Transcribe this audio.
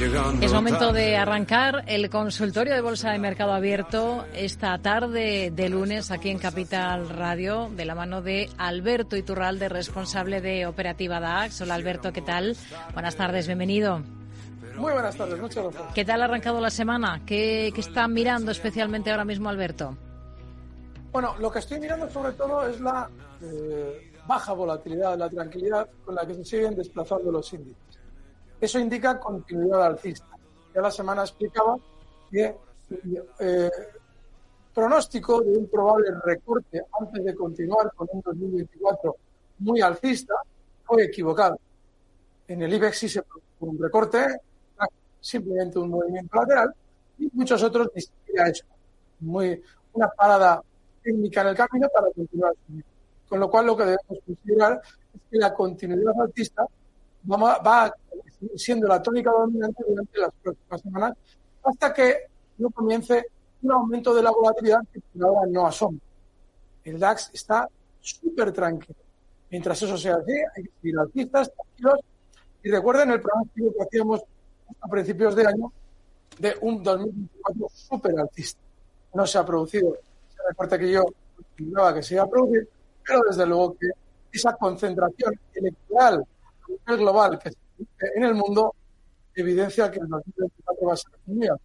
Es momento de arrancar el consultorio de Bolsa de Mercado Abierto esta tarde de lunes aquí en Capital Radio de la mano de Alberto Iturralde, responsable de Operativa DAX. Hola Alberto, ¿qué tal? Buenas tardes, bienvenido. Muy buenas tardes, muchas gracias. ¿Qué tal ha arrancado la semana? ¿Qué, qué está mirando especialmente ahora mismo Alberto? Bueno, lo que estoy mirando sobre todo es la eh, baja volatilidad, la tranquilidad con la que se siguen desplazando los índices. Eso indica continuidad alcista. Ya la semana explicaba que eh, pronóstico de un probable recorte antes de continuar con un 2024 muy alcista fue equivocado. En el IBEX sí se produjo un recorte, simplemente un movimiento lateral, y muchos otros ni siquiera eso. Muy, una parada técnica en el camino para continuar. Con lo cual, lo que debemos considerar es que la continuidad alcista va, va siendo la tónica dominante durante las próximas semanas hasta que no comience un aumento de la volatilidad que por ahora no asoma. El DAX está súper tranquilo. Mientras eso sea así, hay que seguir alcistas, tranquilos. Y recuerden el pronóstico que hacíamos a principios de año de un 2024 súper alcista. No se ha producido ese recorte que yo imaginaba que se iba a producir, pero desde luego que esa concentración electoral a nivel global que en el mundo evidencia que el 2024 va a ser muy alto.